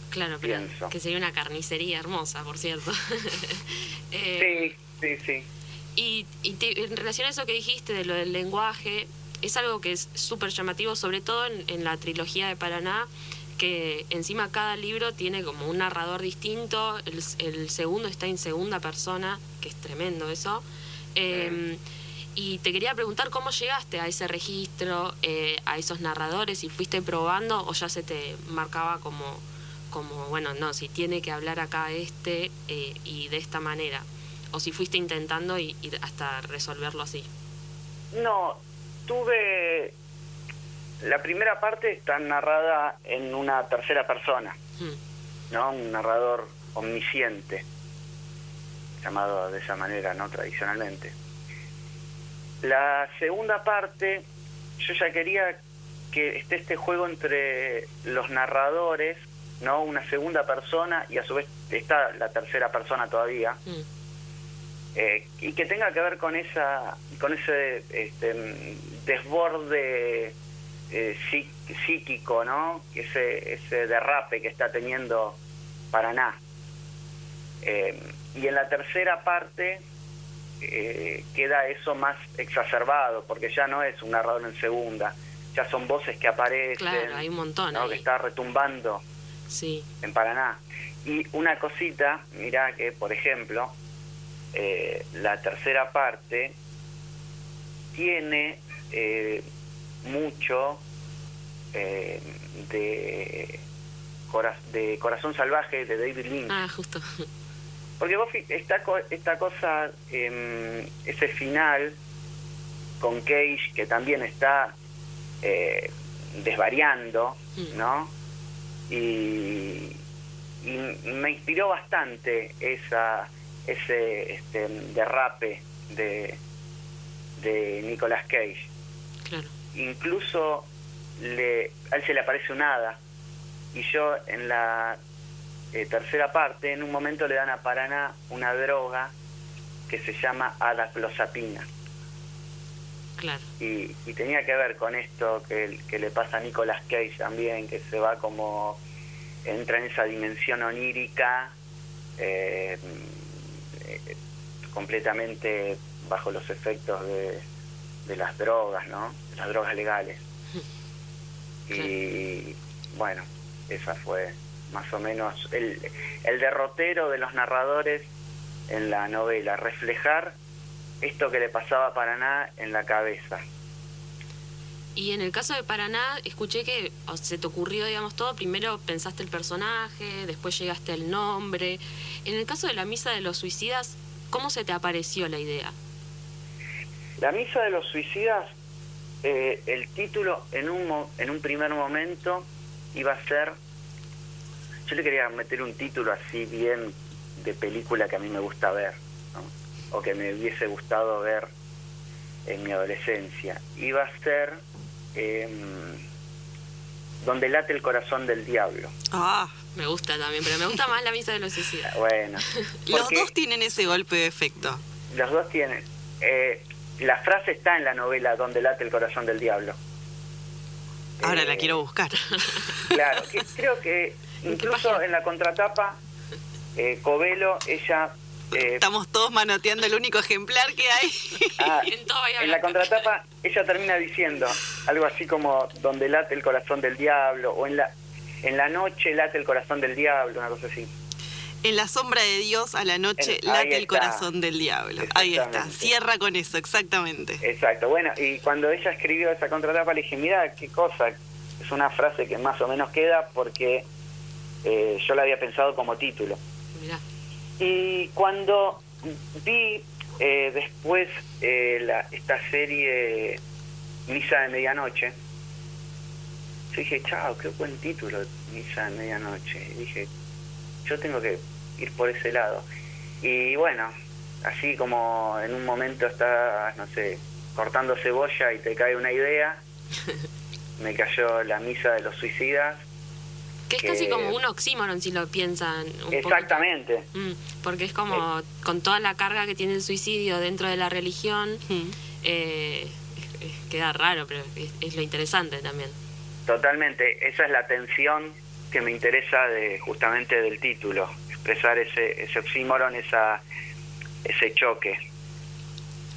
Claro, pero pienso. que sería una carnicería hermosa, por cierto. Eh, Sí, sí, sí. Y, y te- en relación a eso que dijiste de lo del lenguaje, es algo que es súper llamativo, sobre todo en, en la trilogía de Paraná, que encima cada libro tiene como un narrador distinto, el, el segundo está en segunda persona, que es tremendo eso. Eh, y te quería preguntar cómo llegaste a ese registro, eh, a esos narradores, si fuiste probando o ya se te marcaba como, como bueno, no, si tiene que hablar acá este eh, y de esta manera, o si fuiste intentando y, y hasta resolverlo así. No, tuve... La primera parte está narrada en una tercera persona, Mm, ¿no? Un narrador omnisciente, llamado de esa manera, ¿no? Tradicionalmente. La segunda parte, yo ya quería que esté este juego entre los narradores, ¿no? Una segunda persona y a su vez está la tercera persona todavía. mm, eh, y que tenga que ver con esa con ese este, mm, desborde eh, psí- psíquico no ese ese derrape que está teniendo Paraná. Eh, y en la tercera parte eh, queda eso más exacerbado porque ya no es un narrador en segunda ya son voces que aparecen Claro, hay un montón que está retumbando Sí, en Paraná. Y una cosita, mirá que, por ejemplo, eh, la tercera parte tiene eh, mucho eh, de, cora- de Corazón Salvaje de David Lynch. ah, justo. Porque vos, esta, co- esta cosa, em, ese final con Cage, que también está eh, desvariando, Mm. ¿no? Y, y me inspiró bastante esa ese este, derrape de, de Nicolas Cage. Claro. Incluso le, a él se le aparece un hada y yo en la eh, tercera parte, en un momento le dan a Paraná una droga que se llama adaclozapina. Claro. Y, y tenía que ver con esto que, que le pasa a Nicolas Cage también, que se va como, entra en esa dimensión onírica, eh, eh, completamente bajo los efectos de, de las drogas, ¿no? De las drogas legales. Y bueno, esa fue más o menos el, el derrotero de los narradores en la novela, reflejar esto que le pasaba a Paraná en la cabeza. Y en el caso de Paraná, escuché que o, se te ocurrió, digamos, todo. Primero pensaste el personaje, después llegaste al nombre. En el caso de la misa de los suicidas, ¿cómo se te apareció la idea? La misa de los suicidas, eh, el título en un, en un primer momento iba a ser, yo le quería meter un título así bien de película que a mí me gusta ver. O que me hubiese gustado ver en mi adolescencia. Iba a ser em, Donde late el corazón del diablo. Ah, Me gusta también, pero me gusta más la misa de los suicidas. Bueno, los dos tienen ese golpe de efecto. los dos tienen... eh, la frase está en la novela Donde late el corazón del diablo. Ahora Eh, la quiero buscar. Claro, que creo que incluso en la contratapa, eh, Covelo, ella eh, Estamos todos manoteando el único ejemplar que hay. ah, En la contratapa ella termina diciendo algo así como donde late el corazón del diablo o en la en la noche late el corazón del diablo, una cosa así. En la sombra de Dios a la noche En- late el corazón del diablo. Ahí está. Cierra con eso, exactamente. Exacto, bueno, y cuando ella escribió esa contratapa le dije, mira, qué cosa, es una frase que más o menos queda porque eh, yo la había pensado como título. Y cuando vi eh, después eh, la, esta serie Misa de Medianoche, yo dije, chao, qué buen título, Misa de Medianoche. Y dije, yo tengo que ir por ese lado. Y bueno, así como en un momento estás, no sé, cortando cebolla y te cae una idea, me cayó la Misa de los Suicidas. Que es Que- casi como un oxímoron si lo piensan un. Exactamente. Mm, porque es como con toda la carga que tiene el suicidio dentro de la religión, Mm. eh, queda raro, pero es, es lo interesante también. Totalmente, esa es la tensión que me interesa de justamente del título, expresar ese, ese oxímoron, esa, ese choque.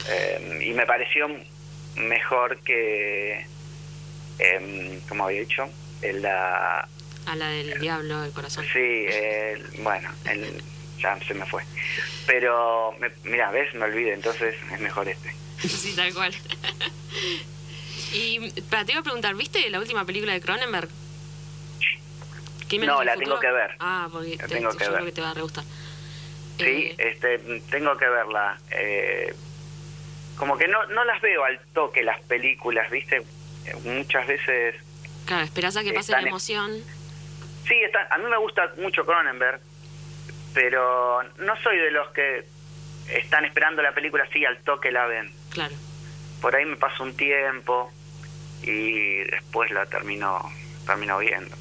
Eh, y me pareció mejor que, eh, como había dicho, la, A la Eh, del diablo del corazón. sí, el- bueno, el- ya se me fue. Pero, me, mira, ves, me olvidé, entonces es mejor este. Sí, tal cual. y para, te iba a preguntar, ¿viste la última película de Cronenberg? ¿Crímenes No, la futuro? tengo que ver. Ah, porque La te- tengo yo que creo ver. que te va a re gustar. Sí, Eh, este, tengo que verla. Eh, como que no, no las veo al toque las películas, ¿viste? Eh, Muchas veces... claro, esperás a que pase la emoción. Sí, está, a mí me gusta mucho Cronenberg, pero no soy de los que están esperando la película así al toque la ven. Claro. Por ahí me paso un tiempo y después la termino, termino viendo.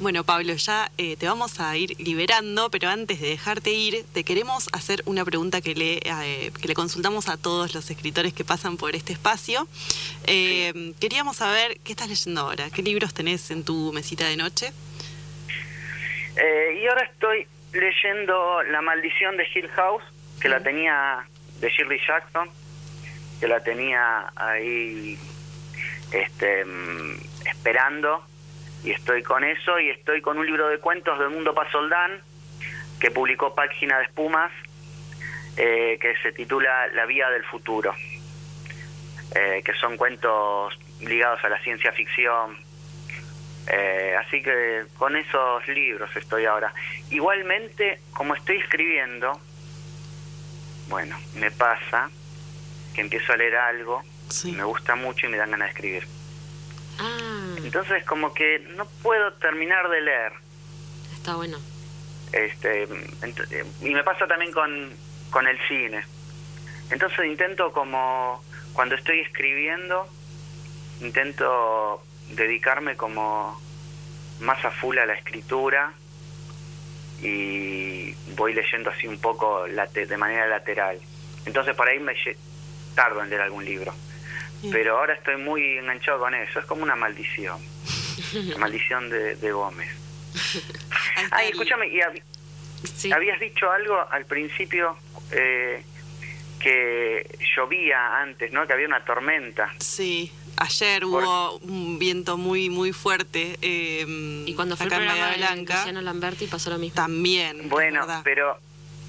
Bueno, Pablo, ya eh, te vamos a ir liberando, pero antes de dejarte ir, te queremos hacer una pregunta que le, eh, que le consultamos a todos los escritores que pasan por este espacio. Eh, Queríamos saber qué estás leyendo ahora, qué libros tenés en tu mesita de noche. Eh, y ahora estoy leyendo La maldición de Hill House, que la tenía de Shirley Jackson, que la tenía ahí este, mm, esperando, y estoy con eso, y estoy con un libro de cuentos del Mundo Pasoldán, que publicó Página de Espumas, eh, que se titula La Vía del Futuro, eh, que son cuentos ligados a la ciencia ficción, eh, así que con esos libros estoy ahora. Igualmente, como estoy escribiendo, bueno, me pasa que empiezo a leer algo, Sí. me gusta mucho y me dan ganas de escribir. Ah, Entonces, como que no puedo terminar de leer. está bueno. Este, y me pasa también con, con el cine. Entonces intento como, cuando estoy escribiendo, intento dedicarme como más a full a la escritura y voy leyendo así un poco late- de manera lateral. Entonces por ahí me tardo en leer algún libro. Pero ahora estoy muy enganchado con eso, es como una maldición. La maldición de, de Gómez. Ay, el- escúchame, y hab- Sí. habías dicho algo al principio eh, que llovía antes, ¿no? Que había una tormenta. Sí, ayer hubo un viento muy, muy fuerte. eh, Y cuando fue el acá en programa Bahía de Blanca. Luciano Lamberti pasó lo mismo. También. Bueno, pero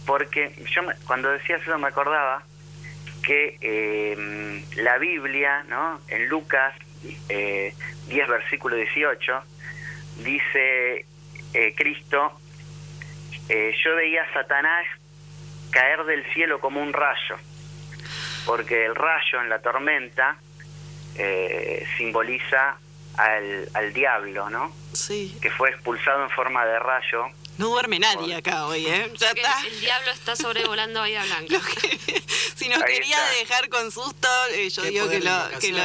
porque yo me- cuando decías eso me acordaba que eh, la Biblia, ¿no? En Lucas eh, 10, versículo 18, dice eh, Cristo, eh, yo veía a Satanás caer del cielo como un rayo, porque el rayo en la tormenta eh, simboliza al, al diablo, ¿no? Sí. Que fue expulsado en forma de rayo No duerme nadie acá hoy, ¿eh? Ya Que está. el diablo está sobrevolando Bahía Blanca. Lo que- si nos Ahí quería está. dejar con susto, eh, yo digo que lo, que lo.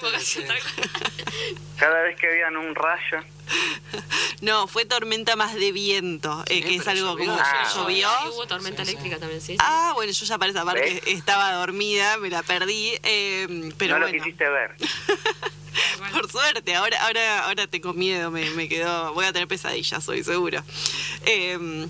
Pues. Cada vez que vean un rayo, No, fue tormenta más de viento, eh, Sí, que es algo llovió, como Ah, llovió. Y hubo tormenta Sí, sí. eléctrica también, sí. Ah, bueno, yo ya para esa parte ¿Ves? estaba dormida, me la perdí, eh, pero no lo quisiste ver. por suerte, ahora, ahora, ahora tengo miedo, me, me quedo, voy a tener pesadillas, soy seguro. Eh,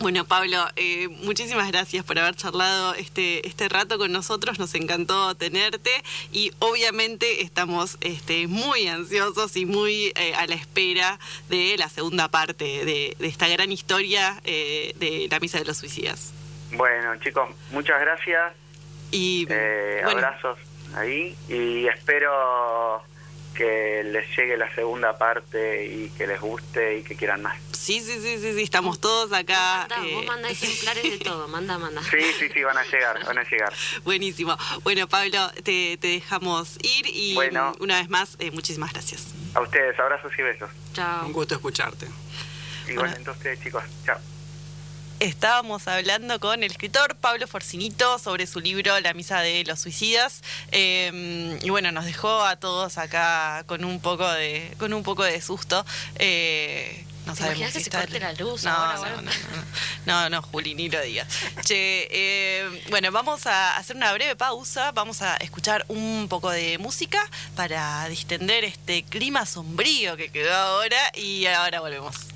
Bueno, Pablo, eh, muchísimas gracias por haber charlado este, este rato con nosotros. Nos encantó tenerte y obviamente estamos este, muy ansiosos y muy eh, a la espera de la segunda parte de, de esta gran historia eh, de la Misa de los Suicidas. Bueno, chicos, muchas gracias. Y Eh, bueno, abrazos ahí y espero que les llegue la segunda parte y que les guste y que quieran más. sí, sí, sí, sí, sí, estamos todos acá. Manda, eh, vos mandá ejemplares de todo, manda, manda. Sí, sí, sí, van a llegar, van a llegar. Buenísimo. Bueno, Pablo, te, te dejamos ir y Bueno. una vez más, eh, muchísimas gracias. A ustedes, abrazos y besos. Chao. Un gusto escucharte. Igualmente a ustedes, chicos. Chao. Estábamos hablando con el escritor Pablo Forcinito sobre su libro La misa de los suicidas eh, y bueno nos dejó a todos acá con un poco de con un poco de susto. Eh, no ¿Te sabemos si que se corte la luz no, ahora, no, bueno? no, no, no, no, no, Juli, ni lo digas. Che, eh, bueno, vamos a hacer una breve pausa, vamos a escuchar un poco de música para distender este clima sombrío que quedó ahora y ahora volvemos.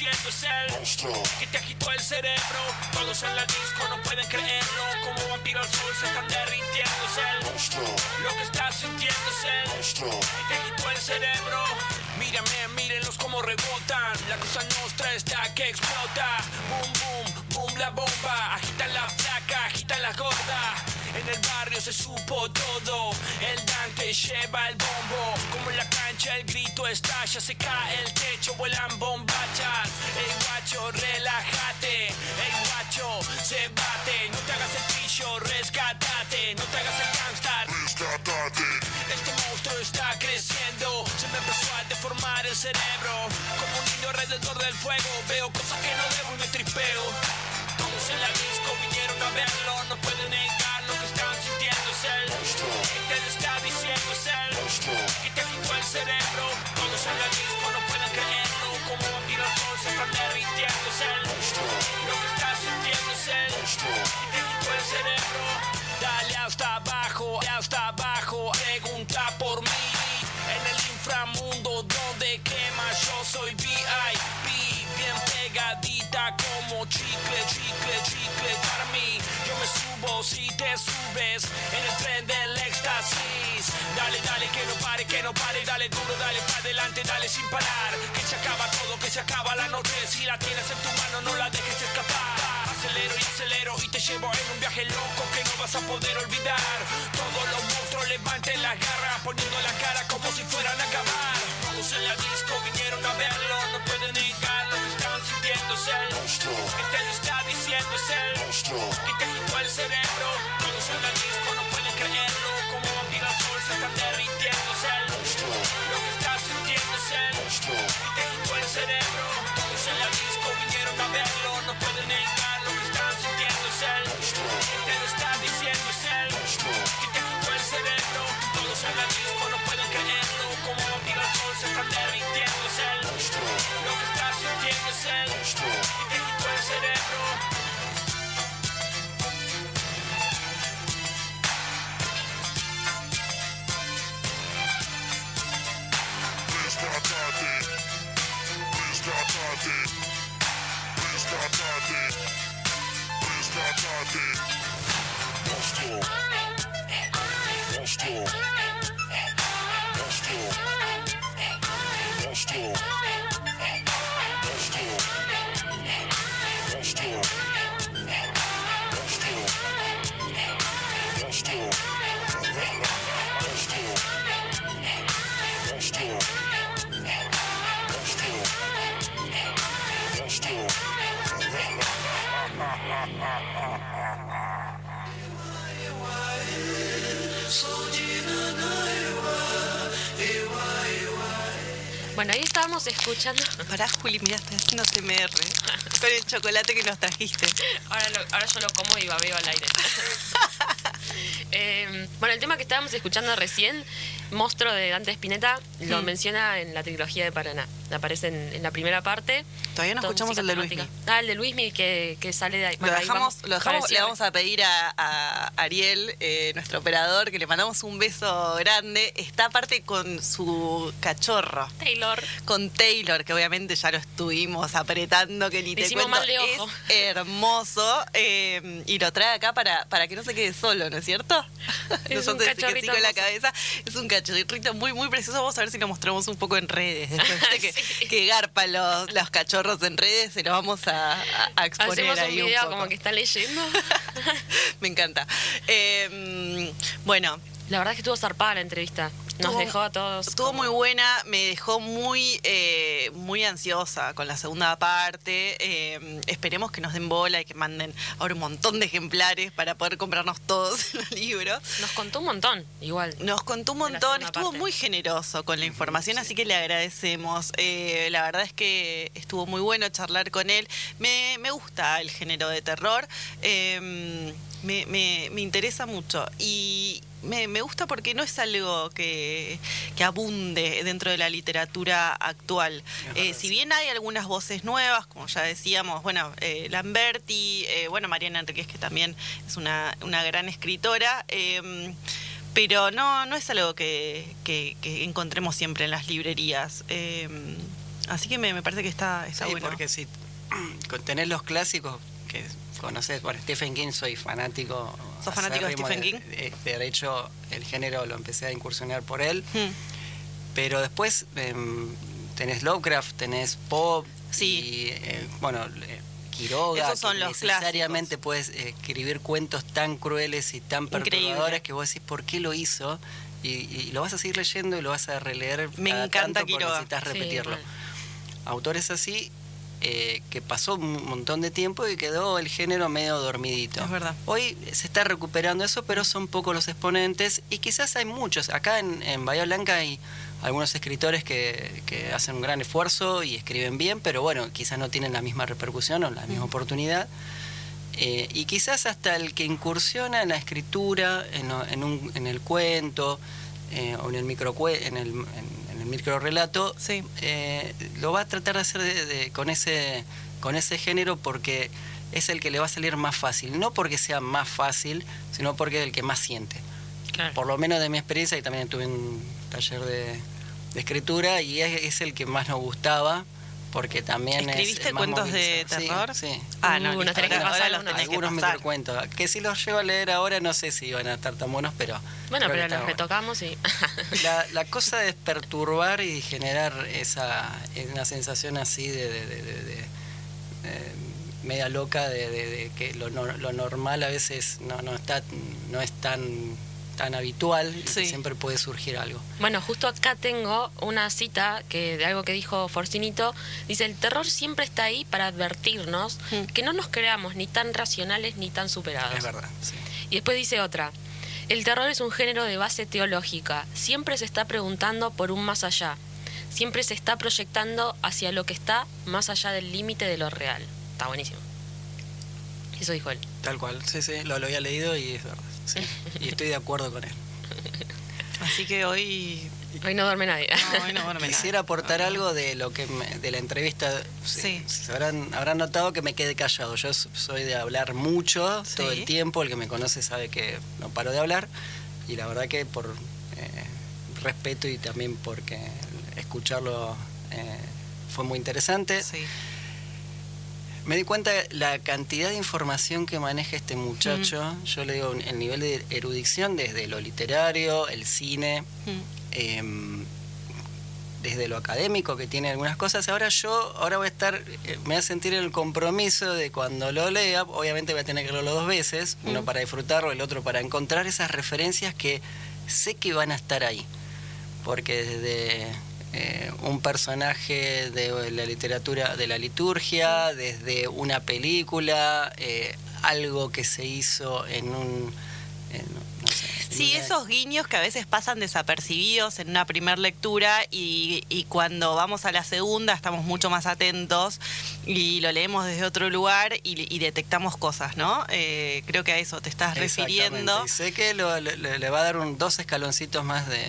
Diciendo, es él que te agitó el cerebro. Todos en la disco no pueden creerlo, como vampiro al sol se están derritiendo. Es él lo que estás sintiendo, es él que te agitó el cerebro. Mírame, mírenlos como rebotan. La cosa nostra está que explota. Boom, boom, boom, la bomba. Agitan la flaca, agitan la gorda. En el barrio se supo todo. El Dante lleva el bombo. Como en la cancha el grito estalla. Se cae el techo, vuelan bombachas. Ey guacho, relájate. Ey guacho, se bate. No te hagas el pillo, rescatate. No te hagas el gangster. Este monstruo está creciendo, se me empezó a deformar el cerebro. Como un niño alrededor del fuego, veo cosas que no debo y me tripeo. Todos en la disco vinieron a verlo, no pueden cerebro. Todos en la disco no pueden creerlo, como al sol se están derritiendo. Él lo que estás sintiendo, es que te quitó el cerebro. Dale hasta abajo, hasta abajo, pregunta por mí. En el inframundo donde quema, yo soy VIP, bien pegadita como chicle, chicle, chicle para mí. Yo me subo si te subes en el tren del éxtasis. Dale, dale, que no pare, que no pare, dale duro, dale para adelante, dale sin parar. Que se acaba todo, que se acaba la noche. Si la tienes en tu mano, no la dejes escapar. Acelero y acelero y te llevo en un viaje loco que no vas a poder olvidar. Todos los monstruos levanten las garras, poniendo la cara como si fueran a acabar. Todos en la disco vinieron a verlo, no pueden negar lo que están sintiendo. Es él que te lo está diciendo, es él que te quitó el cerebro. Escuchando. Pará, Juli, mira, estoy haciendo CMR con el chocolate que nos trajiste. Ahora, lo- ahora yo lo como y babeo al aire. Eh, bueno, el tema que estábamos escuchando recién, Monstruo de Dante Spinetta, lo Mm. menciona en la trilogía de Paraná. Aparece en, en la primera parte. Todavía no escuchamos el de Luismi. Ah, el de Luismi que, que sale de ahí. Lo ahí dejamos, vamos lo dejamos, le vamos a pedir a, a Ariel, eh, nuestro operador, que le mandamos un beso grande. Está aparte con su cachorro. Taylor. con Taylor, que obviamente ya lo estuvimos apretando, que ni te hicimos cuento, mal de ojo. es hermoso eh, y lo trae acá para, para que no se quede solo, ¿no es cierto? Es Nosotros un que sí cachorrito con la cabeza, es un cachorrito muy muy precioso, vamos a ver si lo mostramos un poco en redes, después viste que, Sí. que garpa los, los cachorros en redes, se los vamos a, a- a exponer Hacemos un ahí video poco. como que está leyendo. Me encanta. Eh, bueno, La verdad es que estuvo zarpada la entrevista. Nos Estuvo- dejó a todos. Estuvo como- muy buena, me dejó muy, eh, muy ansiosa con la segunda parte. Eh, esperemos que nos den bola y que manden ahora un montón de ejemplares para poder comprarnos todos los libros. Nos contó un montón, igual. Nos contó un montón, estuvo parte. muy generoso con la información, así que le agradecemos. Eh, la verdad es que estuvo muy bueno charlar con él. Me, me gusta el género de terror, eh, me, me- me interesa mucho y me, me gusta porque no es algo que, que abunde dentro de la literatura actual. Eh, si bien hay algunas voces nuevas, como ya decíamos, bueno, eh, Lamberti, eh, bueno, Mariana Enríquez, que también es una, una gran escritora. eh, pero no, no es algo que, que- que encontremos siempre en las librerías. Eh, así que me, me parece que está, está Sí, bueno. porque si con tener los clásicos que conoces, bueno, Stephen King soy fanático. ¿Sos fanático de Stephen King? De, de- de hecho, el género lo empecé a incursionar por él. Hmm. Pero después em, tenés Lovecraft, tenés Pop, Sí. y eh, bueno, eh, Quiroga, Esos son que los necesariamente puedes eh, escribir cuentos tan crueles y tan Increíble. perturbadores que vos decís por qué lo hizo y, y lo vas a seguir leyendo y lo vas a releer. Me cada encanta tanto porque Quiroga. necesitas repetirlo. Autores así eh, que pasó un montón de tiempo y quedó el género medio dormidito. Es verdad. Hoy se está recuperando eso, pero son pocos los exponentes y quizás hay muchos. Acá en, en Bahía Blanca hay algunos escritores que, que hacen un gran esfuerzo y escriben bien, pero bueno, quizás no tienen la misma repercusión o la misma oportunidad. Eh, y quizás hasta el que incursiona en la escritura, en, en un- en el cuento eh, o en el micro en el, en, en el microrelato, Sí. eh, lo va a tratar de hacer de- de- con ese con ese género porque es el que le va a salir más fácil, no porque sea más fácil, sino porque es el que más siente. Claro. Por lo menos de mi experiencia, y también tuve un taller de, de escritura y es, es el que más nos gustaba porque también es ¿Escribiste más cuentos de movilizador. Sí, terror? Sí. Ah, no, Uh, tenés que pasar ahora los algunos. tenés que Algunos pasar. microcuentos, que si los llevo a leer ahora no sé si van a estar tan buenos, pero... Bueno, que pero los bueno. retocamos y. La, la cosa es perturbar y generar esa una sensación así de, de- de- de- de, eh, media loca de, de- de que lo, no- lo normal a veces no, no está no es tan tan habitual y siempre puede surgir algo. Bueno, justo acá tengo una cita que de algo que dijo Forcinito. Dice, el terror siempre está ahí para advertirnos Mm. que no nos creamos ni tan racionales ni tan superados. Es verdad. sí. Y después dice otra, el terror es un género de base teológica. Siempre se está preguntando por un más allá. Siempre se está proyectando hacia lo que está más allá del límite de lo real. Está buenísimo. Eso dijo él. Tal cual. Sí, sí, lo, lo había leído y es verdad. Sí. Y estoy de acuerdo con él. Así que hoy. Hoy no duerme nadie. No, hoy no duerme nadie. Quisiera aportar algo de lo que me- de la entrevista. Sí. Se habrán, habrán notado que me quedé callado. Yo soy de hablar mucho todo el tiempo. El que me conoce sabe que no paro de hablar. Y la verdad que por eh, respeto y también porque escucharlo eh, fue muy interesante. Sí. Me di cuenta de la cantidad de información que maneja este muchacho. Yo le digo el nivel de erudición desde lo literario, el cine, Mm. em, desde lo académico que tiene algunas cosas. Ahora yo, ahora voy a estar, eh, me voy a sentir el compromiso de cuando lo lea, obviamente voy a tener que leerlo dos veces, uno para disfrutarlo, el otro para encontrar esas referencias que sé que van a estar ahí. Porque desde eh, un personaje de la literatura, de la liturgia, desde una película, eh, algo que se hizo en un... en, no sé, Sí, Sí, Una- esos guiños que a veces pasan desapercibidos en una primera lectura y, y cuando vamos a la segunda estamos mucho más atentos y lo leemos desde otro lugar y, y detectamos cosas, ¿no? Eh, creo que a eso te estás refiriendo. Y sé que le va a dar un, dos escaloncitos más de,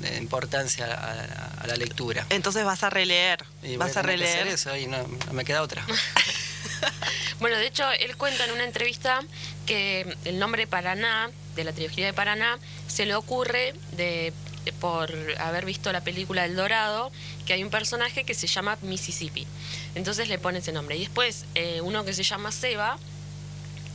de importancia a, a- a la lectura. Entonces vas a releer, Y voy vas a tener que hacer releer. eso y no, no me queda otra. Bueno, de hecho, él cuenta en una entrevista que el nombre Paraná, de la trilogía de Paraná, se le ocurre de, de- por haber visto la película El Dorado, que hay un personaje que se llama Mississippi. Entonces le pone ese nombre. Y después, eh, uno que se llama Seba,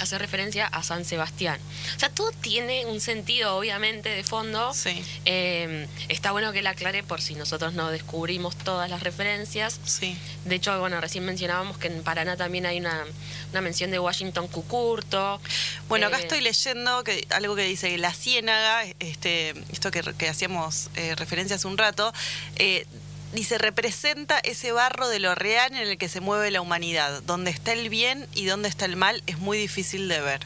hace referencia a San Sebastián. O sea, todo tiene un sentido, obviamente, de fondo. Sí. Eh, está bueno que la aclare por si nosotros no descubrimos todas las referencias. Sí. De hecho, bueno, recién mencionábamos que en Paraná también hay una, una mención de Washington Cucurto. Bueno, acá Eh, estoy leyendo que algo que dice la ciénaga, este, esto que, que hacíamos eh, referencia hace un rato, eh, dice representa ese barro de lo real en el que se mueve la humanidad. Donde está el bien y donde está el mal es muy difícil de ver.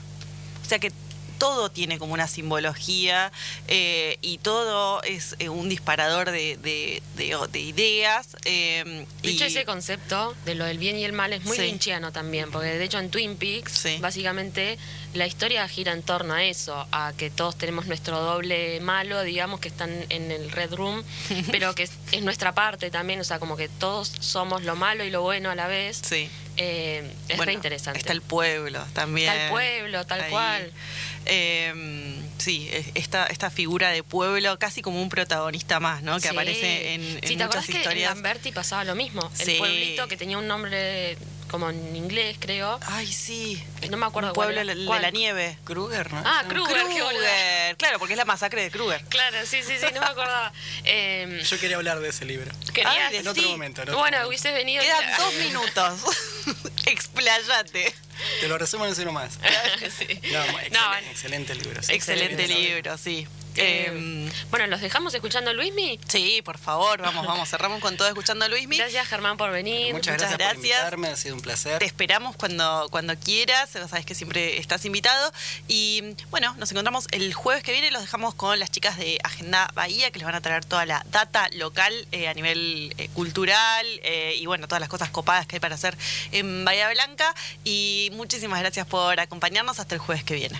O sea que todo tiene como una simbología eh, y todo es eh, un disparador de, de- de- de ideas. eh, De hecho, y- ese concepto de lo del bien y el mal es muy Sí. lynchiano también, porque de hecho en Twin Peaks, Sí. básicamente la historia gira en torno a eso, a que todos tenemos nuestro doble malo, digamos, que están en el Red Room, pero que es, es nuestra parte también, o sea, como que todos somos lo malo y lo bueno a la vez. sí. Eh, es Bueno, re interesante. Está el pueblo también. Está el pueblo, tal Ahí. cual. Eh, sí, es- esta, esta figura de pueblo casi como un protagonista más, ¿no? Que Sí. aparece en, en Sí, ¿te muchas acordás que en historias. Lamberti pasaba lo mismo? Sí. El pueblito que tenía un nombre como en inglés, creo. Ay, sí. No me acuerdo Un cuál pueblo era. de, la nieve. Kruger, ¿no? Ah. Kruger. Kruger. Claro, porque es la masacre de Kruger. Claro, sí, sí, sí, no me acordaba. Eh, Yo quería hablar de ese libro. querías- Ay, En otro sí. momento. en otro Bueno, momento. hubieses venido. Quedan dos minutos. Explayate. Te lo resumo en uno más. Sí. No, excelente, No, excelente libro. sí. Excelente Excelente libro, sí. Eh, bueno, ¿los dejamos escuchando a Luismi? sí, por favor, vamos, vamos. Cerramos con todo escuchando a Luismi. Gracias, Germán, por venir. Muchas, Muchas gracias, por gracias. invitarme, ha sido un placer. Te esperamos cuando, cuando quieras, sabes que siempre estás invitado. Y bueno, nos encontramos el jueves que viene, los dejamos con las chicas de Agenda Bahía, que les van a traer toda la data local eh, a nivel eh, cultural eh, y bueno, todas las cosas copadas que hay para hacer en Bahía Blanca. Y muchísimas gracias por acompañarnos hasta el jueves que viene.